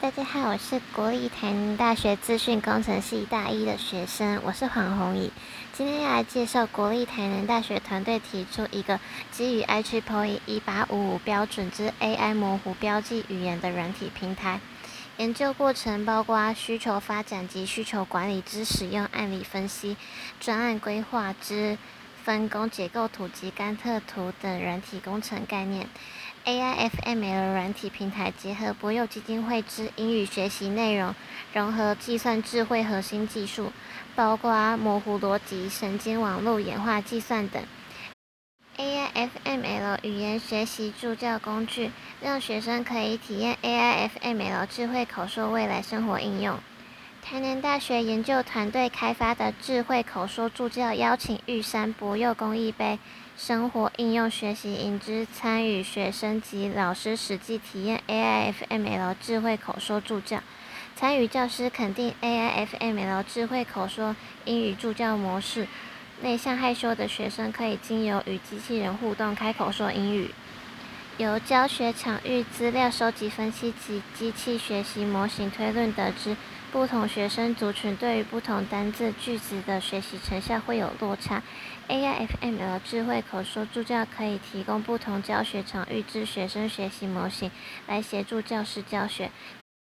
大家好，我是国立台南大学资讯工程系大一的学生，我是黄宏怡。今天要来介绍国立台南大学团队提出一个基于 IEEE 一八五五标准之 AI 模糊标记语言的软体平台。研究过程包括需求发展及需求管理之使用案例分析、专案规划之分工结构图及甘特图等软体工程概念。AIFML 软体平台结合博幼基金会之英语学习内容，融合计算智慧核心技术，包括模糊逻辑、神经网络演化计算等。AIFML 语言学习助教工具，让学生可以体验 AIFML 智慧口说未来生活应用。台南大学研究团队开发的智慧口说助教，邀请玉山博幼公益杯生活应用学习营之参与学生及老师实际体验 AIFML 智慧口说助教。参与教师肯定 AIFML 智慧口说英语助教模式。内向害羞的学生可以经由与机器人互动开口说英语。由教学场域资料收集分析及机器学习模型推论得知。不同学生族群对于不同单字句子的学习成效会有落差。AIFML 智慧口说助教可以提供不同教学场域之学生学习模型，来协助教师教学，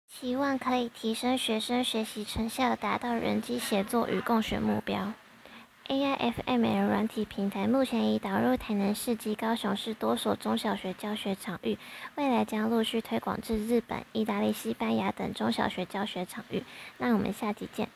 期望可以提升学生学习成效，达到人机协作与共学目标。AIFML 软体平台目前已导入台南市及高雄市多所中小学教学场域，未来将陆续推广至日本、意大利、西班牙等中小学教学场域。那我们下集见。